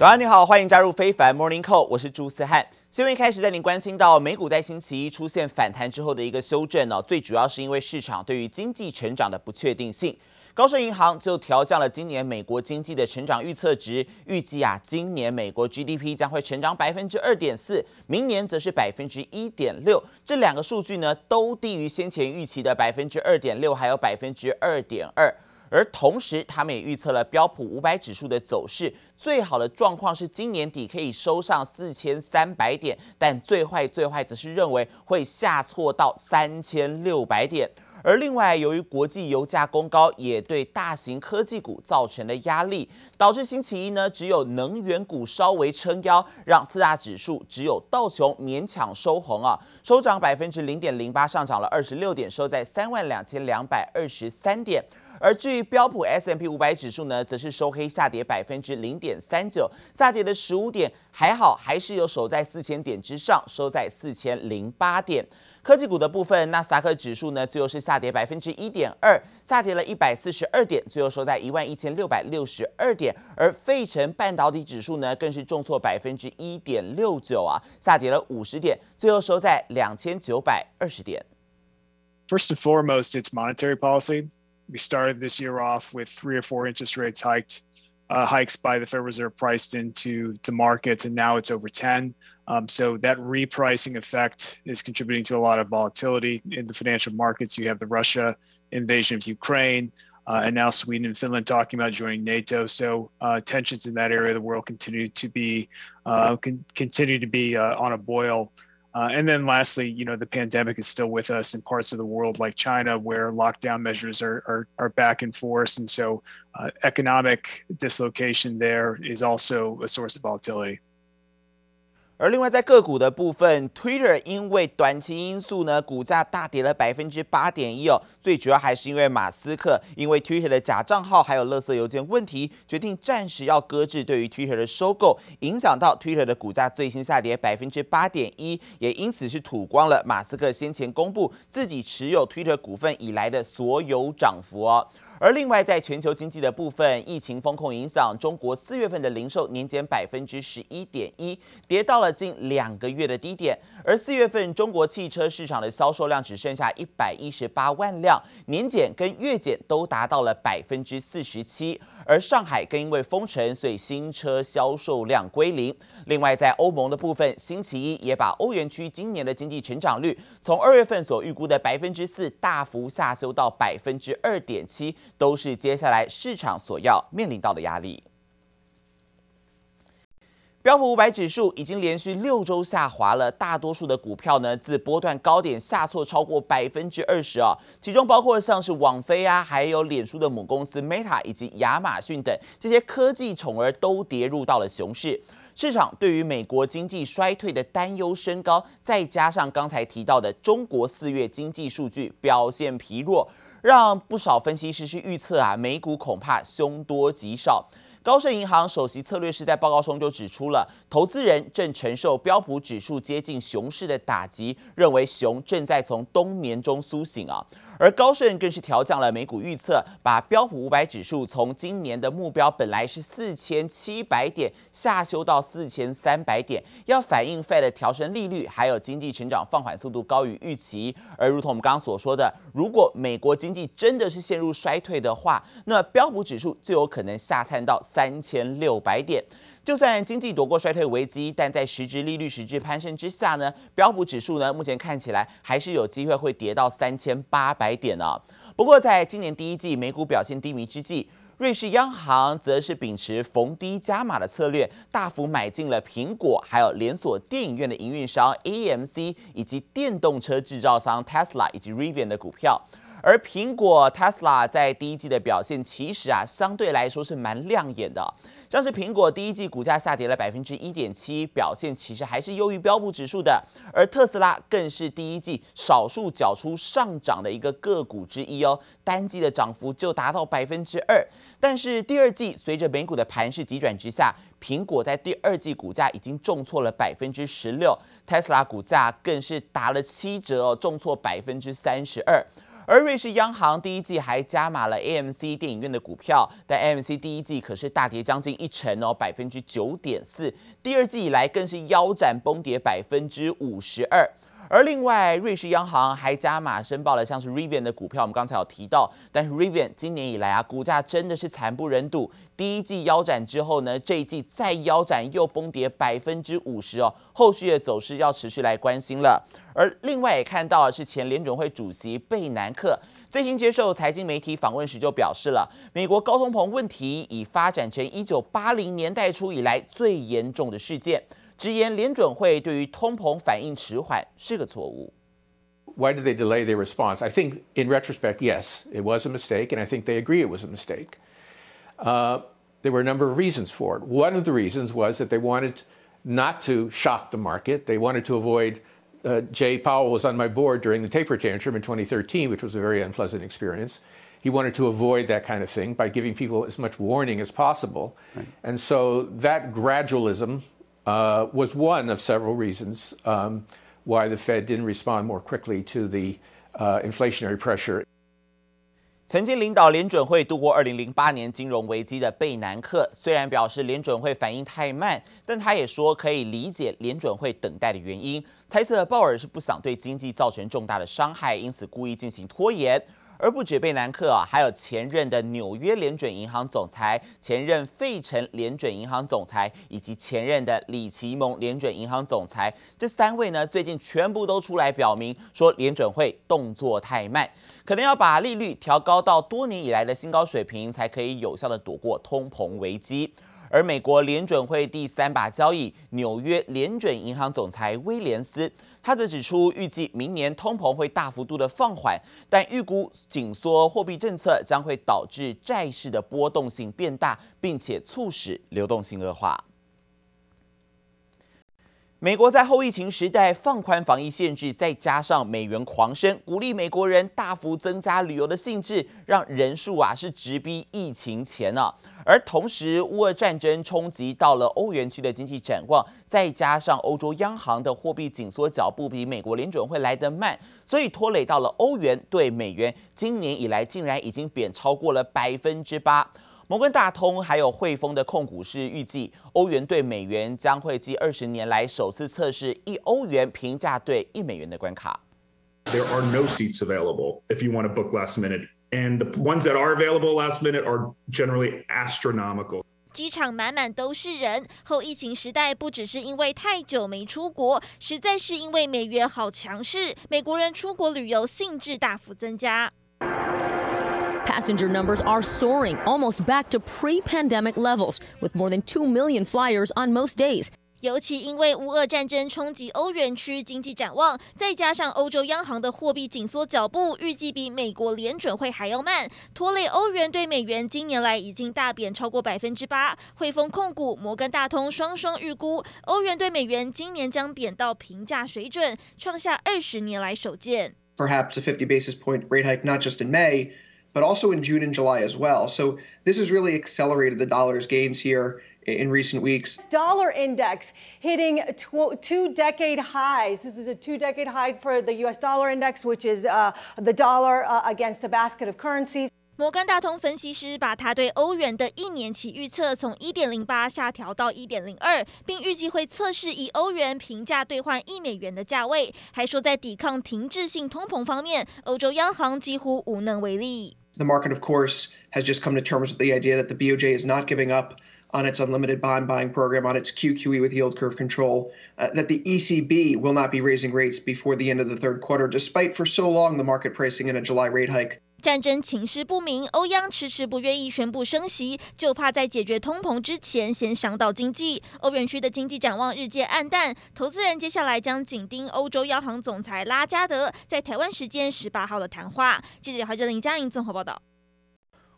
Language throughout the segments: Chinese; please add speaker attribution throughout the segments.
Speaker 1: 早安，你好，欢迎加入非凡 Morning Call，我是朱思翰。新闻一开始带您关心到美股在星期一出现反弹之后的一个修正呢，最主要是因为市场对于经济成长的不确定性。高盛银行就调降了今年美国经济的成长预测值，预计啊，今年美国 GDP 将会成长百分之二点四，明年则是百分之一点六。这两个数据呢，都低于先前预期的百分之二点六，还有百分之二点二。而同时，他们也预测了标普五百指数的走势，最好的状况是今年底可以收上四千三百点，但最坏最坏则是认为会下挫到三千六百点。而另外，由于国际油价攻高，也对大型科技股造成了压力，导致星期一呢，只有能源股稍微撑腰，让四大指数只有道琼勉强收红啊，收涨百分之零点零八，上涨了二十六点，收在三万两千两百二十三点。而至于标普 S M P 五百指数呢，则是收黑下跌百分之零点三九，下跌了十五点，还好还是有守在四千点之上，收在四千零八点。科技股的部分，纳斯达克指数呢，最后是下跌百分之一点二，下跌了一百四十二点，最后收在一万一千六百六十二点。而费城半导体指数呢，更是重挫百分之一点六九啊，下跌了五十点，最后收在两千九百二十点。
Speaker 2: First and foremost, it's monetary policy. We started this year off with three or four interest rates hiked, uh, hikes by the Federal Reserve priced into the markets, and now it's over 10. Um, so that repricing effect is contributing to a lot of volatility in the financial markets. You have the Russia invasion of Ukraine, uh, and now Sweden and Finland talking about joining NATO. So uh, tensions in that area of the world continue to be uh, con- continue to be uh, on a boil. Uh, and then lastly, you know, the pandemic is still with us in parts of the world like China, where lockdown measures are, are, are back in force. And so uh, economic dislocation there is also a source of volatility.
Speaker 1: 而另外，在个股的部分，Twitter 因为短期因素呢，股价大跌了百分之八点一哦。最主要还是因为马斯克因为 Twitter 的假账号还有垃圾邮件问题，决定暂时要搁置对于 Twitter 的收购，影响到 Twitter 的股价最新下跌百分之八点一，也因此是吐光了马斯克先前公布自己持有 Twitter 股份以来的所有涨幅哦。而另外，在全球经济的部分，疫情风控影响，中国四月份的零售年减百分之十一点一，跌到了近两个月的低点。而四月份中国汽车市场的销售量只剩下一百一十八万辆，年减跟月减都达到了百分之四十七。而上海更因为封城，所以新车销售量归零。另外，在欧盟的部分，星期一也把欧元区今年的经济成长率从二月份所预估的百分之四大幅下修到百分之二点七，都是接下来市场所要面临到的压力。标普五百指数已经连续六周下滑了，大多数的股票呢，自波段高点下挫超过百分之二十啊，其中包括像是网飞啊，还有脸书的母公司 Meta 以及亚马逊等这些科技宠儿都跌入到了熊市。市场对于美国经济衰退的担忧升高，再加上刚才提到的中国四月经济数据表现疲弱，让不少分析师是预测啊，美股恐怕凶多吉少。高盛银行首席策略师在报告中就指出了，投资人正承受标普指数接近熊市的打击，认为熊正在从冬眠中苏醒啊。而高盛更是调降了美股预测，把标普五百指数从今年的目标本来是四千七百点下修到四千三百点，要反映 Fed 调升利率，还有经济成长放缓速度高于预期。而如同我们刚刚所说的，如果美国经济真的是陷入衰退的话，那标普指数就有可能下探到三千六百点。就算经济躲过衰退危机，但在实质利率实质攀升之下呢，标普指数呢目前看起来还是有机会会跌到三千八百点呢、啊。不过在今年第一季美股表现低迷之际，瑞士央行则是秉持逢低加码的策略，大幅买进了苹果，还有连锁电影院的营运商 AMC 以及电动车制造商 Tesla 以及 Rivian 的股票。而苹果 Tesla 在第一季的表现其实啊相对来说是蛮亮眼的。像是苹果第一季股价下跌了百分之一点七，表现其实还是优于标普指数的。而特斯拉更是第一季少数缴出上涨的一个个股之一哦，单季的涨幅就达到百分之二。但是第二季随着美股的盘势急转直下，苹果在第二季股价已经重挫了百分之十六，特斯拉股价更是打了七折哦，重挫百分之三十二。而瑞士央行第一季还加码了 AMC 电影院的股票，但 AMC 第一季可是大跌将近一成哦，百分之九点四。第二季以来更是腰斩崩跌百分之五十二。而另外，瑞士央行还加码申报了像是 Rivian 的股票，我们刚才有提到，但是 Rivian 今年以来啊，股价真的是惨不忍睹。第一季腰斩之后呢，这一季再腰斩又崩跌百分之五十哦，后续的走势要持续来关心了。而另外也看到的是前联准会主席贝南克最新接受财经媒体访问时就表示了，美国高通膨问题已发展成一九八零年代初以来最严重的事件。直言联准会对于通膨反应迟缓是个错误。
Speaker 3: Why did they delay their response? I think in retrospect, yes, it was a mistake, and I think they agree it was a mistake. Uh, there were a number of reasons for it. One of the reasons was that they wanted not to shock the market. They wanted to avoid. Uh, Jay Powell was on my board during the taper tantrum in 2013, which was a very unpleasant experience. He wanted to avoid that kind of thing by giving people as much warning as possible. Right. And so that gradualism uh, was one of several reasons um, why the Fed didn't respond more quickly to the uh, inflationary pressure.
Speaker 1: 曾经领导联准会度过二零零八年金融危机的贝南克，虽然表示联准会反应太慢，但他也说可以理解联准会等待的原因，猜测鲍尔是不想对经济造成重大的伤害，因此故意进行拖延。而不止贝南克啊，还有前任的纽约联准银行总裁、前任费城联准银行总裁以及前任的里奇蒙联准银行总裁，这三位呢，最近全部都出来表明说，联准会动作太慢，可能要把利率调高到多年以来的新高水平，才可以有效地躲过通膨危机。而美国联准会第三把交椅，纽约联准银行总裁威廉斯。他则指出，预计明年通膨会大幅度的放缓，但预估紧缩货币政策将会导致债市的波动性变大，并且促使流动性恶化。美国在后疫情时代放宽防疫限制，再加上美元狂升，鼓励美国人大幅增加旅游的兴致，让人数啊是直逼疫情前呢、啊。而同时，乌俄战争冲击到了欧元区的经济展望，再加上欧洲央行的货币紧缩脚步比美国联准会来得慢，所以拖累到了欧元对美元，今年以来竟然已经贬超过了百分之八。摩根大通还有汇丰的控股是预计，欧元兑美元将会继二十年来首次测试一欧元平价兑一美元的关卡。
Speaker 4: There are no seats available if you want to book last minute, and the ones that are available last minute are generally astronomical.
Speaker 5: 机场满满都是人。后疫情时代，不只是因为太久没出国，实在是因为美元好强势，美国人出国旅游兴致大幅增加。
Speaker 6: Passenger numbers are soaring, almost back to pre-pandemic levels, with more than 2 million flyers on most days.
Speaker 5: 尤其因为乌俄战争冲击欧元区经济展望，再加上欧洲央行的货币紧缩脚步，预计比美国联准会还要慢，拖累欧元对美元今年来已经大贬超过百分之八。汇丰控股、摩根大通双双预估，欧元对美元今年将贬到平价水准，创下二十年来首见。
Speaker 7: Perhaps a 50 basis point rate hike, not just in May. but also in June and July as well. So this has really accelerated the dollar's gains here in recent weeks.
Speaker 8: Dollar index hitting two decade highs. This is a two decade high for the US dollar index, which is uh, the dollar uh, against a basket of currencies.
Speaker 5: 摩根大通分析师把他对欧元的一年期预测从一点零八下调到一点零二，并预计会测试以欧元平价兑换一美元的价位，还说在抵抗停滞性通膨方面，欧洲央行几乎无能为力。
Speaker 7: The market, of course, has just come to terms with the idea that the BOJ is not giving up on its unlimited bond buying program, on its QQE with yield curve control, uh, that the ECB will not be raising rates before the end of the third quarter, despite for so long the market pricing in a July rate hike.
Speaker 5: 战争情势不明，欧央迟迟不愿意宣布升息，就怕在解决通膨之前先伤到经济。欧元区的经济展望日渐黯淡，投资人接下来将紧盯欧洲央行总裁拉加德在台湾时间十八号的谈话。记者华哲林佳莹综合报道。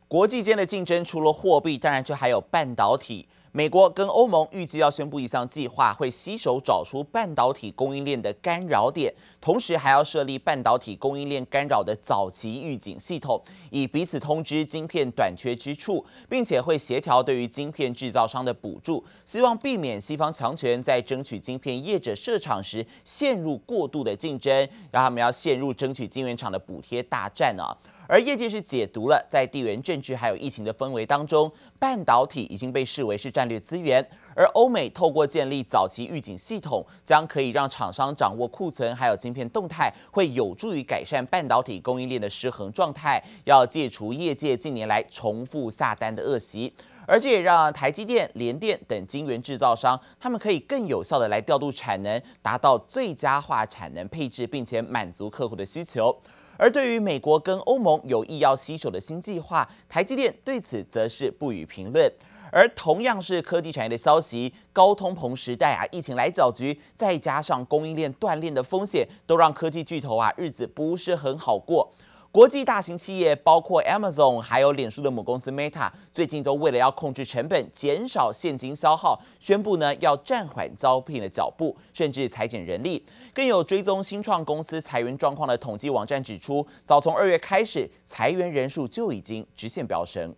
Speaker 1: 国际间的竞争除了货币，当然就还有半导体。美国跟欧盟预计要宣布一项计划，会携手找出半导体供应链的干扰点，同时还要设立半导体供应链干扰的早期预警系统，以彼此通知晶片短缺之处，并且会协调对于晶片制造商的补助，希望避免西方强权在争取晶片业者设厂时陷入过度的竞争，让他们要陷入争取晶圆厂的补贴大战啊。而业界是解读了，在地缘政治还有疫情的氛围当中，半导体已经被视为是战略资源。而欧美透过建立早期预警系统，将可以让厂商掌握库存还有晶片动态，会有助于改善半导体供应链的失衡状态，要戒除业界近年来重复下单的恶习。而这也让台积电、联电等晶圆制造商，他们可以更有效地来调度产能，达到最佳化产能配置，并且满足客户的需求。而对于美国跟欧盟有意要携手的新计划，台积电对此则是不予评论。而同样是科技产业的消息，高通膨时代啊，疫情来搅局，再加上供应链断裂的风险，都让科技巨头啊日子不是很好过。国际大型企业，包括 Amazon，还有脸书的母公司 Meta，最近都为了要控制成本、减少现金消耗，宣布呢要暂缓招聘的脚步，甚至裁减人力。更有追踪新创公司裁员状况的统计网站指出，早从二月开始，裁员人数就已经直线飙升。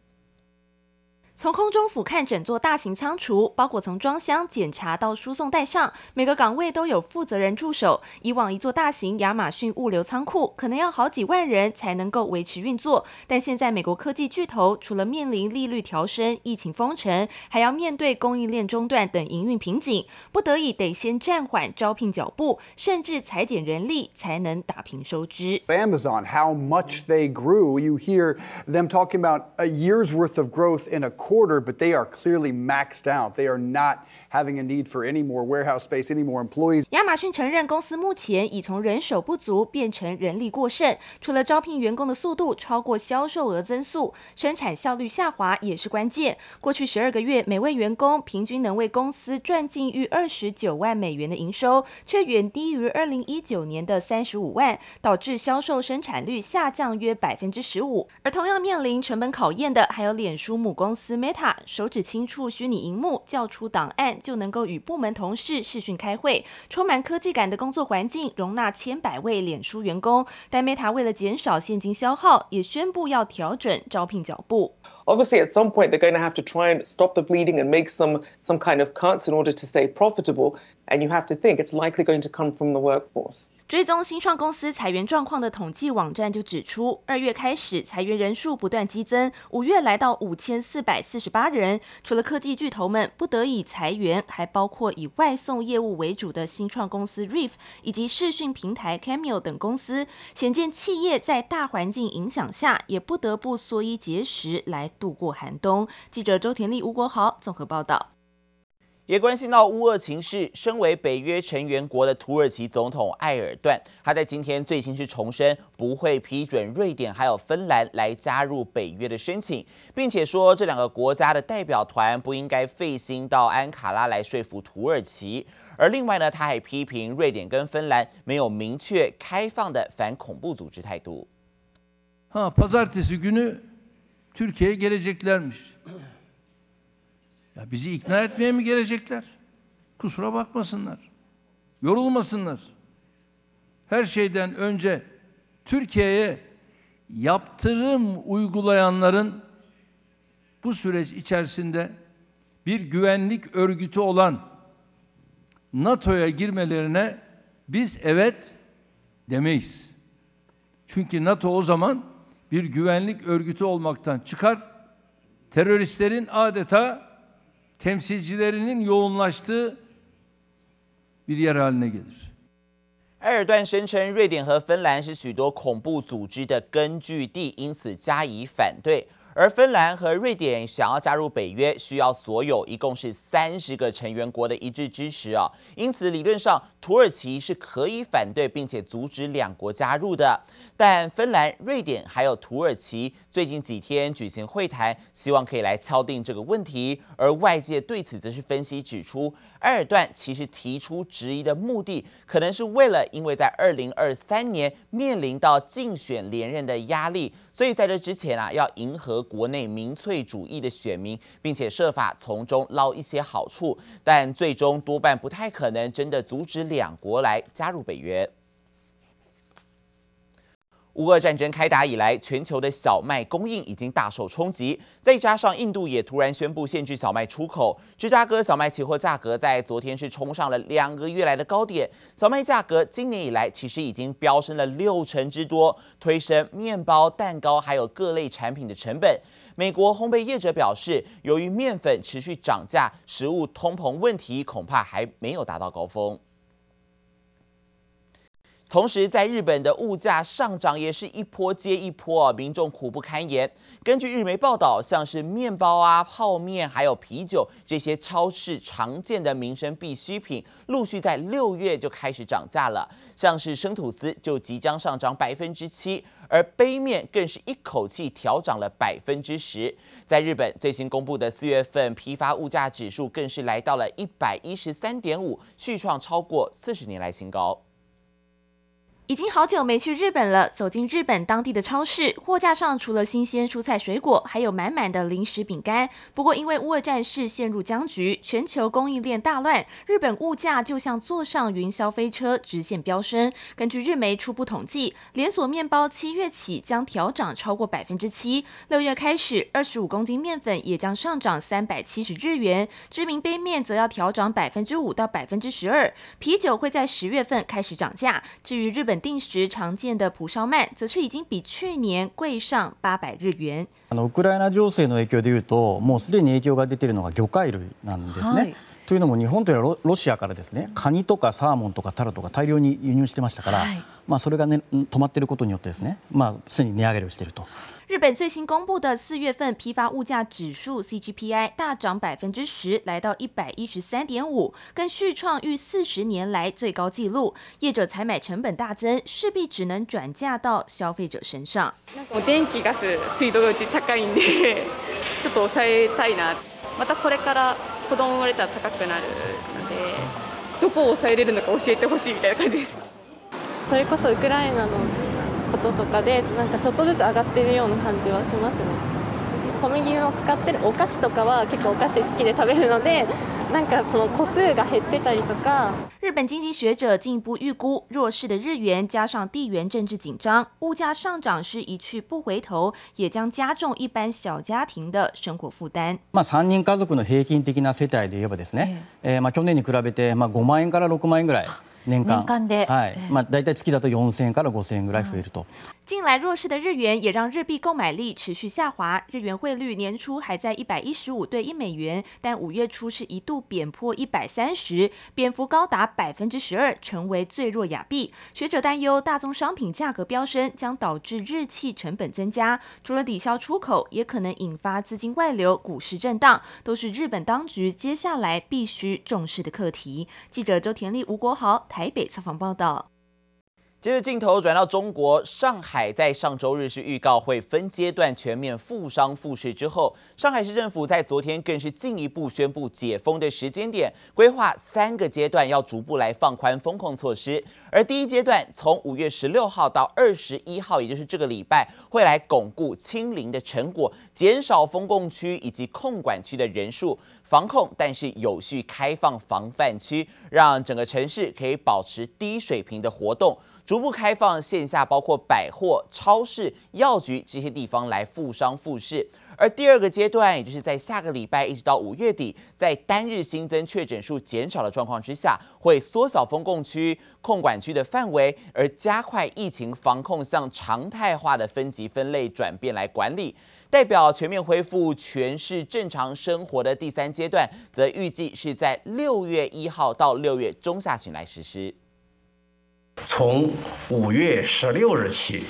Speaker 9: 从空中俯瞰整座大型仓储，包括从装箱、检查到输送带上，每个岗位都有负责人驻守。以往一座大型亚马逊物流仓库可能要好几万人才能够维持运作，但现在美国科技巨头除了面临利率调升、疫情封城，还要面对供应链中断等营运瓶颈，不得已得先暂缓招聘脚步，甚至裁减人力，才能打平收支。
Speaker 10: Amazon, how much they grew, you hear them talking about a year's worth of growth in a quarter, but they are clearly maxed out. They are not having a need for any more warehouse space, any more employees.
Speaker 9: 亚马逊承认，公司目前已从人手不足变成人力过剩。除了招聘员工的速度超过销售额增速，生产效率下滑也是关键。过去十二个月，每位员工平均能为公司赚进逾二十九万美元的营收，却远低于二零一九年的三十五万，导致销售生产率下降约百分之十五。而同样面临成本考验的，还有脸书母公司。Meta 手指轻触虚拟荧幕，叫出档案就能够与部门同事视讯开会，充满科技感的工作环境容纳千百位脸书员工。但 Meta 为了减少现金消耗，也宣布要调整招聘脚步。
Speaker 11: Obviously, at some point, they're going to have to try and stop the bleeding and make some some kind of cuts in order to stay profitable. And you have to think it's likely going to come from the workforce.
Speaker 9: 追踪新创公司裁员状况的统计网站就指出，二月开始裁员人数不断激增，五月来到五千四百四十八人。除了科技巨头们不得已裁员，还包括以外送业务为主的新创公司 Reef 以及视讯平台 Cameo 等公司。显见企业在大环境影响下，也不得不缩衣节食来度过寒冬。记者周田丽、吴国豪综合报道。
Speaker 1: 也关心到乌俄情势，身为北约成员国的土耳其总统埃尔段，他在今天最新是重申不会批准瑞典还有芬兰来加入北约的申请，并且说这两个国家的代表团不应该费心到安卡拉来说服土耳其。而另外呢，他还批评瑞典跟芬兰没有明确开放的反恐怖组织态度。
Speaker 12: 哈，Pazartesi günü Türkiye'ye geleceklermiş. Ya bizi ikna etmeye mi gelecekler? Kusura bakmasınlar. Yorulmasınlar. Her şeyden önce Türkiye'ye yaptırım uygulayanların bu süreç içerisinde bir güvenlik örgütü olan NATO'ya girmelerine biz evet demeyiz. Çünkü NATO o zaman bir güvenlik örgütü olmaktan çıkar, teröristlerin adeta temsilcilerinin yoğunlaştığı bir yer haline gelir.
Speaker 1: 埃尔段声称，瑞典和芬兰是许多恐怖组织的根据地，因此加以反对。而芬兰和瑞典想要加入北约，需要所有一共是三十个成员国的一致支持啊。因此，理论上土耳其是可以反对并且阻止两国加入的。但芬兰、瑞典还有土耳其最近几天举行会谈，希望可以来敲定这个问题。而外界对此则是分析指出，埃尔段其实提出质疑的目的，可能是为了因为在二零二三年面临到竞选连任的压力。所以在这之前啊，要迎合国内民粹主义的选民，并且设法从中捞一些好处，但最终多半不太可能真的阻止两国来加入北约。乌俄战争开打以来，全球的小麦供应已经大受冲击，再加上印度也突然宣布限制小麦出口，芝加哥小麦期货价格在昨天是冲上了两个月来的高点。小麦价格今年以来其实已经飙升了六成之多，推升面包、蛋糕还有各类产品的成本。美国烘焙业者表示，由于面粉持续涨价，食物通膨问题恐怕还没有达到高峰。同时，在日本的物价上涨也是一波接一波啊，民众苦不堪言。根据日媒报道，像是面包啊、泡面还有啤酒这些超市常见的民生必需品，陆续在六月就开始涨价了。像是生吐司就即将上涨百分之七，而杯面更是一口气调涨了百分之十。在日本最新公布的四月份批发物价指数更是来到了一百一十三点五，续创超过四十年来新高。
Speaker 9: 已经好久没去日本了。走进日本当地的超市，货架上除了新鲜蔬菜水果，还有满满的零食饼干。不过，因为乌尔战事陷入僵局，全球供应链大乱，日本物价就像坐上云霄飞车，直线飙升。根据日媒初步统计，连锁面包七月起将调涨超过百分之七，六月开始，二十五公斤面粉也将上涨三百七十日元。知名杯面则要调涨百分之五到百分之十二，啤酒会在十月份开始涨价。至于日本。定时常见的蒲烧鳗，则是已经比去年贵上八百日元。
Speaker 13: あのウクライナ情势の影响でいうと、もうすでに影响が出ているのが鱼介类なんですね。はい、というのも日本というのはロシアからですね、カニとかサーモンとかタラとか大量に输入してましたから、はい、まあそれがね止まっていることによってですね、まあすでに値上げをしていると。
Speaker 9: 日本最新公布的四月份批发物价指数 CGPI 大涨百分之十，来到一百一十三点五，更续创逾四十年来最高纪录。业者采买成本大增，势必只能转嫁到消费者身上。
Speaker 14: 电気ガス水道うち高いんで、ちょっと抑えたいな。またこれから子供生まれたら高くなるので、どこを抑えれるのか教えてほしいみたいな感じです。それこそウクライナの こととかでなんかちょっとずつ上がっているような感じはしますね。小麦を使ってるお菓子とかは结构お菓子好きで食べるので。なんかその个数が减ってたりとか。
Speaker 9: 日本经济学者进一步预估，弱势的日元加上地缘政治紧张，物价上涨是一去不回头，也将加重一般小家庭的生活负担。
Speaker 13: まあ三人家族の平均的な世帯で言えばですね、えー、まあ去年に比べてまあ5万円から6万円ぐらい。年间，
Speaker 9: 年间で、
Speaker 13: はい、まあ大体月だと4000円から5000円ぐらい増えると。
Speaker 9: 近来弱势的日元也让日币购买力持续下滑，日元汇率年初还在一百一十五兑一美元，但五月初是一度贬破一百三十，贬幅高达百分之十二，成为最弱亚币。学者担忧大宗商品价格飙升将导致日企成本增加，除了抵消出口，也可能引发资金外流、股市震荡，都是日本当局接下来必须重视的课题。记者周田丽、吴国豪台北采访报道。
Speaker 1: 接着镜头转到中国上海，在上周日是预告会分阶段全面复商复市之后，上海市政府在昨天更是进一步宣布解封的时间点，规划三个阶段要逐步来放宽风控措施。而第一阶段从五月十六号到二十一号，也就是这个礼拜，会来巩固清零的成果，减少封控区以及控管区的人数，防控，但是有序开放防范区，让整个城市可以保持低水平的活动。逐步开放线下，包括百货、超市、药局这些地方来复商复市。而第二个阶段，也就是在下个礼拜一直到五月底，在单日新增确诊数减少的状况之下，会缩小封控区、控管区的范围，而加快疫情防控向常态化的分级分类转变来管理。代表全面恢复全市正常生活的第三阶段，则预计是在六月一号到六月中下旬来实施。
Speaker 15: 从五月十六日起，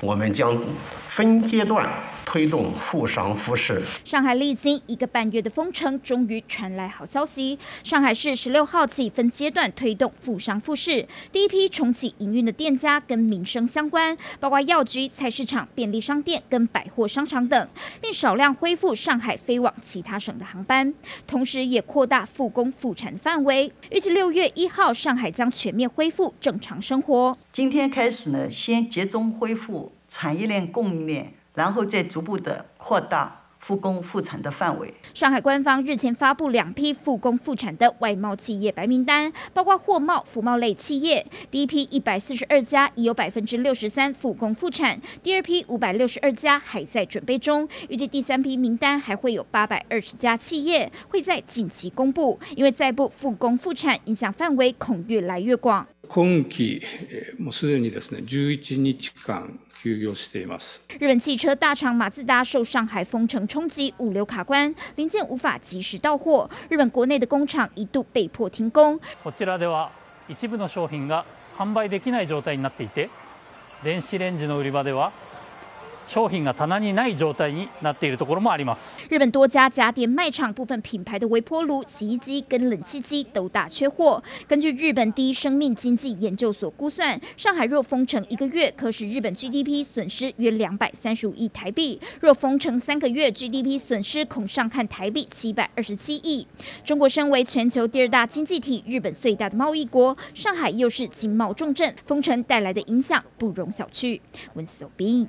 Speaker 15: 我们将分阶段。推动复商复市。
Speaker 16: 上海历经一个半月的封城，终于传来好消息。上海市十六号起分阶段推动复商复市，第一批重启营运的店家跟民生相关，包括药局、菜市场、便利商店跟百货商场等，并少量恢复上海飞往其他省的航班，同时也扩大复工复产范围。预计六月一号，上海将全面恢复正常生活。
Speaker 17: 今天开始呢，先集中恢复产业链供应链。 然后再逐步的扩大。复工复产的范围。
Speaker 16: 上海官方日前发布两批复工复产的外贸企业白名单，包括货贸、服贸类企业。第一批一百四十二家已有百分之六十三复工复产，第二批五百六十二家还在准备中。预计第三批名单还会有八百二十家企业会在近期公布，因为再不复工复产，影响范围恐越来越广。
Speaker 18: 今期もうすでにですね11日间 休业しています。
Speaker 16: 日本汽车大厂马自达受上海封城冲击，物流卡关，零件无法及时到货。日本国内的工厂一度被迫停工。
Speaker 19: こちらでは一部の商品が贩売できない状态になっていて、电子レンジの売り场では。商品が棚にない状态になっているところもあります。
Speaker 16: 日本多家家电卖场部分品牌的微波炉、洗衣机跟冷气机都大缺货。根据日本第一生命经济研究所估算，上海若封城一个月，可使日本 GDP 损失约两百三十五亿台币；若封城三个月，GDP 损失恐上看台币七百二十七亿。中国身为全球第二大经济体，日本最大的贸易国，上海又是经贸重镇，封城带来的影响不容小觑。温思有兵。